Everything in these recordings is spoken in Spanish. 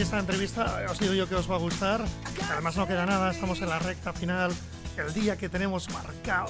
Esta entrevista os digo yo que os va a gustar. Además no queda nada, estamos en la recta final. El día que tenemos marcado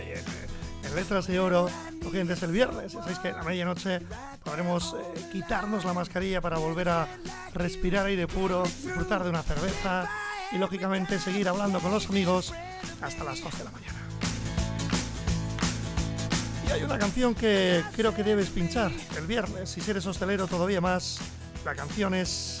en, letras de oro, es el viernes. Ya sabéis que a la medianoche podremos eh, quitarnos la mascarilla para volver a respirar aire puro, disfrutar de una cerveza y lógicamente seguir hablando con los amigos hasta las 2 de la mañana. Y hay una canción que creo que debes pinchar el viernes, si eres hostelero todavía más. La canción es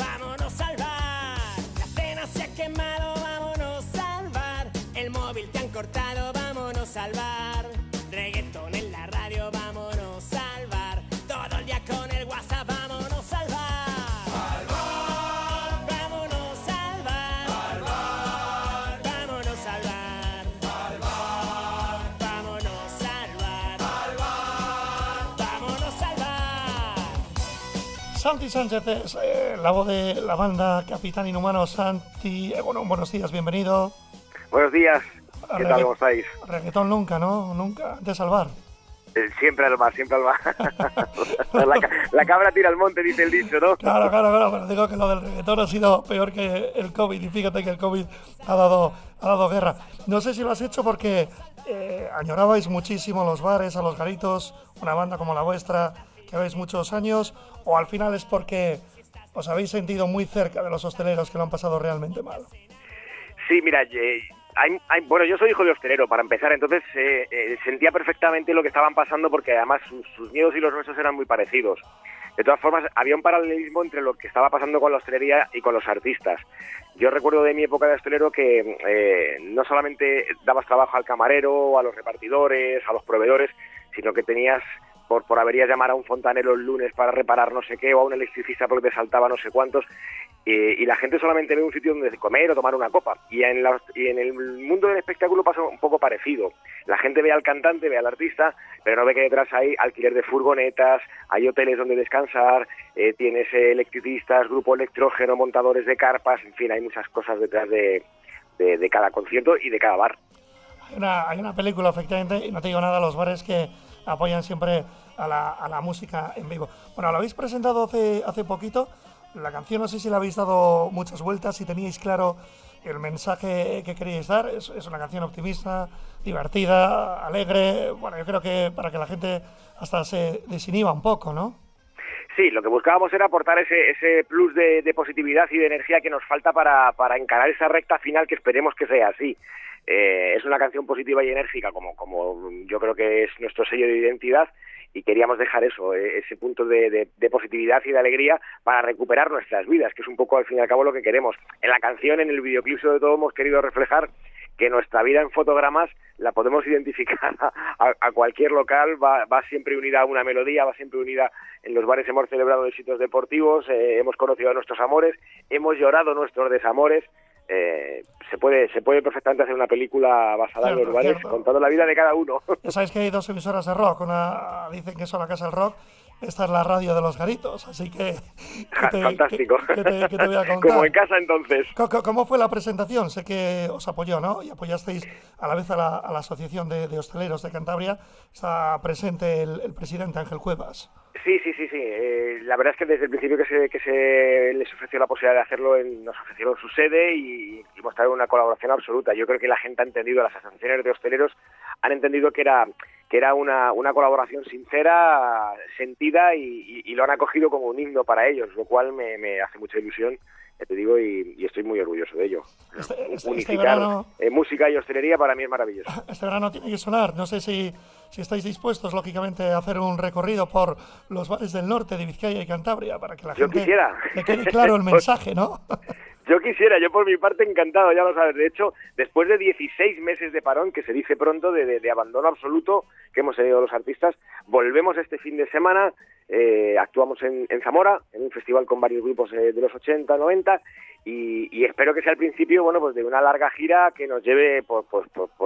Santi Sánchez es eh, la voz de la banda Capitán Inhumano. Santi, eh, bueno, buenos días, bienvenido. Buenos días, ¿qué Regga- tal? ¿Cómo estáis? Reggaetón nunca, ¿no? Nunca, de salvar. Eh, siempre al mar, siempre al mar. la, la cabra tira al monte, dice el dicho, ¿no? Claro, claro, claro, pero digo que lo del reggaetón ha sido peor que el COVID y fíjate que el COVID ha dado, ha dado guerra. No sé si lo has hecho porque añorabais muchísimo los bares, a los garitos, una banda como la vuestra, que habéis muchos años, o al final es porque os habéis sentido muy cerca de los hosteleros que lo han pasado realmente mal. Sí, mira, eh, bueno, yo soy hijo de hostelero, para empezar, entonces eh, eh, sentía perfectamente lo que estaban pasando porque además sus, miedos y los nuestros eran muy parecidos. De todas formas, había un paralelismo entre lo que estaba pasando con la hostelería y con los artistas. Yo recuerdo de mi época de hostelero que no solamente dabas trabajo al camarero, a los repartidores, a los proveedores, sino que tenías por, por averías llamar a un fontanero el lunes para reparar no sé qué, o a un electricista porque te saltaba no sé cuántos, eh, y la gente solamente ve un sitio donde comer o tomar una copa. Y en, la- y en el mundo del espectáculo pasa un poco parecido. La gente ve al cantante, ve al artista, pero no ve que detrás hay alquiler de furgonetas, hay hoteles donde descansar, eh, tienes electricistas, grupo electrógeno, montadores de carpas, en fin, hay muchas cosas detrás de, de- de cada concierto y de cada bar. Hay una, hay una película, efectivamente, y no te digo nada, los bares que apoyan siempre a la, a la música en vivo. Bueno, lo habéis presentado hace, hace poquito. La canción no sé si la habéis dado muchas vueltas, si teníais claro el mensaje que queríais dar. Es, es una canción optimista, divertida, alegre. Bueno, yo creo que para que la gente hasta se desinhiba un poco, ¿no? Sí, lo que buscábamos era aportar ese, ese plus de, de positividad y de energía que nos falta para, para encarar esa recta final que esperemos que sea así. Eh, es una canción positiva y enérgica, como, como yo creo que es nuestro sello de identidad, y queríamos dejar eso, eh, ese punto de, positividad y de alegría para recuperar nuestras vidas, que es un poco al fin y al cabo lo que queremos. En la canción, en el videoclip, sobre todo, hemos querido reflejar que nuestra vida en fotogramas la podemos identificar a, a- a cualquier local, va, va siempre unida a una melodía, va siempre unida en los bares hemos celebrado éxitos deportivos, eh, hemos conocido a nuestros amores, hemos llorado nuestros desamores. Eh, se puede se puede perfectamente hacer una película basada en Cierto, los bares cierto. contando la vida de cada uno. Ya sabéis que hay dos emisoras de rock. Una dicen que son la casa del rock. Esta es la radio de los garitos. Así que. que te- Fantástico. que- que te- voy a contar. Como en casa entonces. ¿Cómo fue la presentación? Sé que os apoyó, ¿no? Y apoyasteis a la vez a la, a la Asociación de, de Hosteleros de Cantabria. Está presente el, el presidente Ángel Cuevas. Sí, sí, sí, sí. Eh, la verdad es que desde el principio que se, que se les ofreció la posibilidad de hacerlo, en- nos ofrecieron su sede y, y mostraron una colaboración absoluta. Yo creo que la gente ha entendido, las asociaciones de hosteleros han entendido que era que era una, una colaboración sincera, sentida y, y- y lo han acogido como un himno para ellos, lo cual me, me hace mucha ilusión, ya te digo, y, y estoy muy orgulloso de ello. Este- este- este Unificar verano- eh, música y hostelería para mí es maravilloso. Este verano tiene que sonar. No sé si, si estáis dispuestos, lógicamente, a hacer un recorrido por los bares del norte de Vizcaya y Cantabria para que la Yo gente quisiera. le quede claro el mensaje, ¿no? Yo quisiera, yo por mi parte encantado, ya lo sabes. De hecho, después de 16 meses de parón, que se dice pronto, de, abandono absoluto que hemos tenido los artistas, volvemos este fin de semana, eh, actuamos en, Zamora, en un festival con varios grupos eh, de los 80, 90, y, espero que sea el principio, bueno, pues de una larga gira que nos lleve por,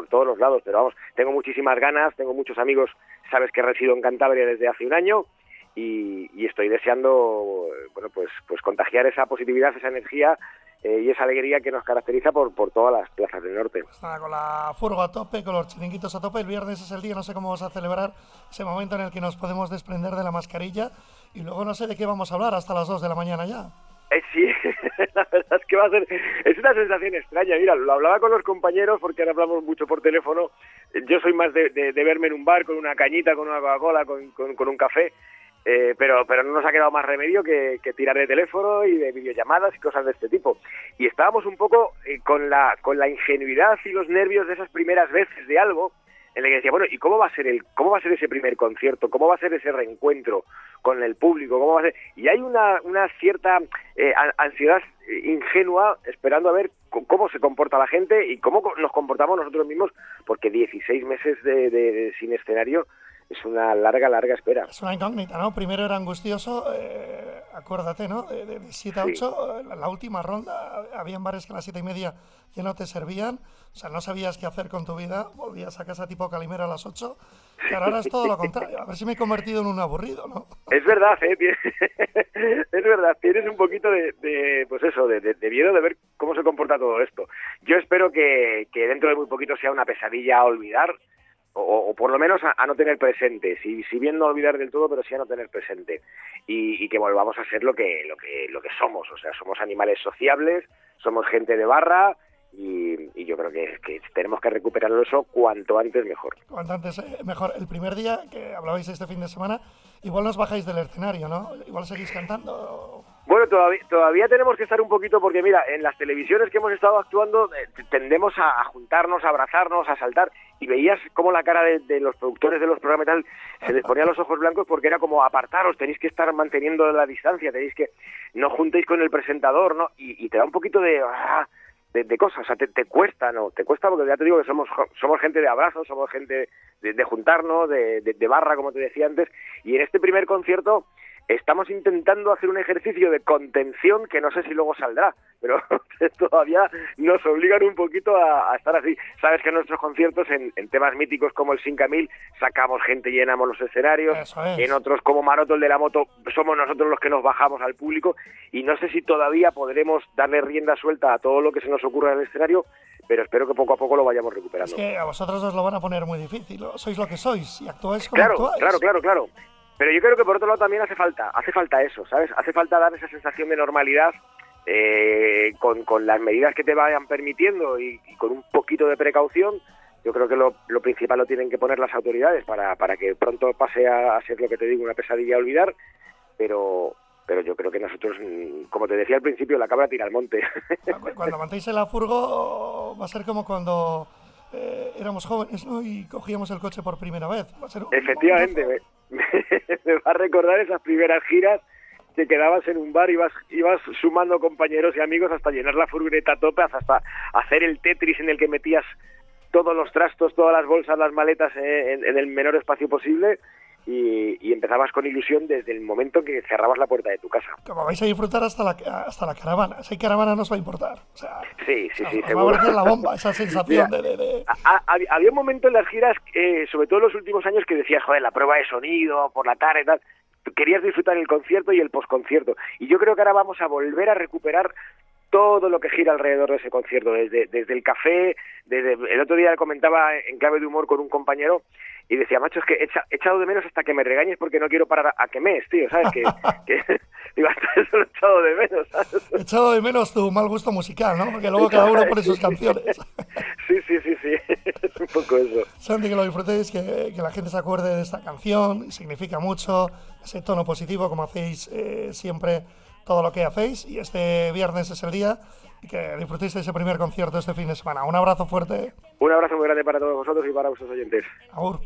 todos los lados. Pero vamos, tengo muchísimas ganas, tengo muchos amigos, sabes que resido en Cantabria desde hace un año, y, y, estoy deseando bueno pues pues contagiar esa positividad esa energía eh, y esa alegría que nos caracteriza por, por todas las plazas del norte. Pues con la furgo a tope, con los chiringuitos a tope, el viernes es el día, no sé cómo vamos a celebrar ese momento en el que nos podemos desprender de la mascarilla y luego no sé de qué vamos a hablar hasta las 2 de la mañana ya. Eh, sí, la verdad es que va a ser, es una sensación extraña, mira, lo hablaba con los compañeros porque ahora hablamos mucho por teléfono, yo soy más de, de, verme en un bar con una cañita, con una Coca-Cola, con, con un café, eh, pero, pero no nos ha quedado más remedio que, tirar de teléfono y de videollamadas y cosas de este tipo. Y estábamos un poco eh, con, la, con la ingenuidad y los nervios de esas primeras veces de algo en el que decía, bueno, ¿y cómo va a ser el cómo va a ser ese primer concierto? ¿Cómo va a ser ese reencuentro con el público? ¿Cómo va a ser? Y hay una, una cierta eh, ansiedad ingenua esperando a ver cómo se comporta la gente y cómo nos comportamos nosotros mismos, porque 16 meses de sin escenario es una larga, larga espera. Es una incógnita, ¿no? Primero era angustioso, eh, acuérdate, ¿no? De, 7 a 8, la, última ronda, había bares que a las 7 y media ya no te servían, o sea, no sabías qué hacer con tu vida, volvías a casa tipo Calimero a las 8, pero ahora es todo lo contrario, a ver si me he convertido en un aburrido, ¿no? Es verdad, ¿eh? es verdad, tienes un poquito de, pues eso, de, de, miedo de ver cómo se comporta todo esto. Yo espero que, que dentro de muy poquito sea una pesadilla a olvidar, o, por lo menos a, no tener presente, si, bien no olvidar del todo, pero sí a no tener presente y, que volvamos a ser lo que, lo que, lo que somos, o sea, somos animales sociables, somos gente de barra y, yo creo que, tenemos que recuperarlo eso cuanto antes mejor. Cuanto antes eh, mejor. El primer día que hablabais este fin de semana, igual nos bajáis del escenario, ¿no? Igual seguís cantando. Bueno, todavía, todavía tenemos que estar un poquito porque, mira, en las televisiones que hemos estado actuando eh, tendemos a, juntarnos, a abrazarnos, a saltar y veías como la cara de, los productores de los programas tal se les ponía los ojos blancos porque era como apartaros, tenéis que estar manteniendo la distancia, tenéis que no juntéis con el presentador, ¿no? Y, te da un poquito de... Ah, de, cosas, o sea, te, cuesta, ¿no? Te cuesta porque ya te digo que somos, somos gente de abrazos, somos gente de, de juntarnos, de, de, barra, como te decía antes, y en este primer concierto Estamos intentando hacer un ejercicio de contención que no sé si luego saldrá, pero todavía nos obligan un poquito a, estar así. Sabes que en nuestros conciertos, en, temas míticos como el 5000, sacamos gente y llenamos los escenarios. En otros, como Maroto, el de la moto, somos nosotros los que nos bajamos al público. Y no sé si todavía podremos darle rienda suelta a todo lo que se nos ocurra en el escenario, pero espero que poco a poco lo vayamos recuperando. Es que a vosotros os lo van a poner muy difícil. Sois lo que sois y actuáis como claro, actuáis. Claro, claro, claro. Pero yo creo que por otro lado también hace falta, hace falta eso, ¿sabes? Hace falta dar esa sensación de normalidad eh, con, con, las medidas que te vayan permitiendo y, con un poquito de precaución. Yo creo que lo, lo, principal lo tienen que poner las autoridades para, para que pronto pase a, ser lo que te digo, una pesadilla a olvidar, pero, pero yo creo que nosotros, mm, como te decía al principio, la cabra tira al monte. Cuando mantéis el furgo va a ser como cuando eh, éramos jóvenes ¿no? y cogíamos el coche por primera vez. Efectivamente, me, va a recordar esas primeras giras que quedabas en un bar y ibas, ibas sumando compañeros y amigos hasta llenar la furgoneta a tope, hasta hacer el Tetris en el que metías todos los trastos, todas las bolsas, las maletas eh, en el menor espacio posible y, empezabas con ilusión desde el momento que cerrabas la puerta de tu casa. Como vais a disfrutar hasta la, hasta la caravana. Si hay caravana no os va a importar. sí, sí, sí. va a la bomba, esa sensación de, había un momento en las giras, eh, sobre todo en los últimos años, que decías, joder, la prueba de sonido, por la tarde y tal. Querías disfrutar el concierto y el posconcierto. Y yo creo que ahora vamos a volver a recuperar todo lo que gira alrededor de ese concierto, desde, desde el café, desde el otro día comentaba en clave de humor con un compañero y decía, macho, es que he, echado de menos hasta que me regañes porque no quiero parar a, que me tío, ¿sabes? Que, que digo, hasta eso lo he echado de menos, ¿sabes? He echado de menos tu mal gusto musical, ¿no? Porque luego cada uno pone sus canciones. sí, sí, sí, sí, es un poco eso. Santi, que lo disfrutéis, que, que la gente se acuerde de esta canción, significa mucho, ese tono positivo como hacéis eh, siempre todo lo que hacéis y este viernes es el día y que disfrutéis de ese primer concierto este fin de semana. Un abrazo fuerte. Un abrazo muy grande para todos vosotros y para vuestros oyentes. Agur.